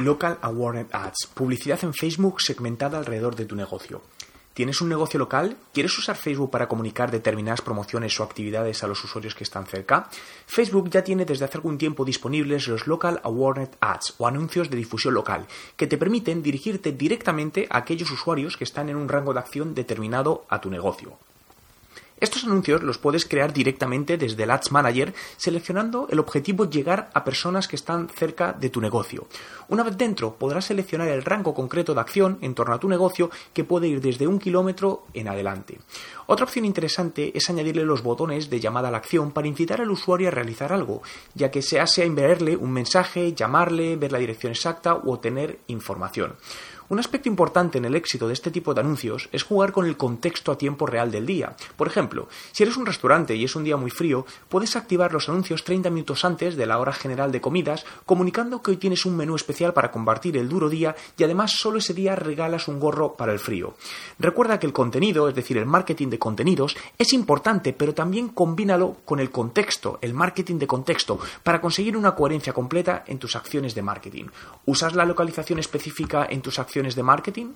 Local Awareness Ads, publicidad en Facebook segmentada alrededor de tu negocio. ¿Tienes un negocio local? ¿Quieres usar Facebook para comunicar determinadas promociones o actividades a los usuarios que están cerca? Facebook ya tiene desde hace algún tiempo disponibles los Local Awareness Ads o anuncios de difusión local, que te permiten dirigirte directamente a aquellos usuarios que están en un rango de acción determinado a tu negocio. Estos anuncios los puedes crear directamente desde el Ads Manager seleccionando el objetivo llegar a personas que están cerca de tu negocio. Una vez dentro podrás seleccionar el rango concreto de acción en torno a tu negocio que puede ir desde un kilómetro en adelante. Otra opción interesante es añadirle los botones de llamada a la acción para incitar al usuario a realizar algo, ya que sea sea enviarle un mensaje, llamarle, ver la dirección exacta o obtener información. Un aspecto importante en el éxito de este tipo de anuncios es jugar con el contexto a tiempo real del día. Por ejemplo, si eres un restaurante y es un día muy frío, puedes activar los anuncios 30 minutos antes de la hora general de comidas, comunicando que hoy tienes un menú especial para combatir el duro día y además solo ese día regalas un gorro para el frío. Recuerda que el contenido, es decir, el marketing de contenidos, es importante, pero también combínalo con el contexto, el marketing de contexto, para conseguir una coherencia completa en tus acciones de marketing. ¿Usas la localización específica en tus acciones de marketing?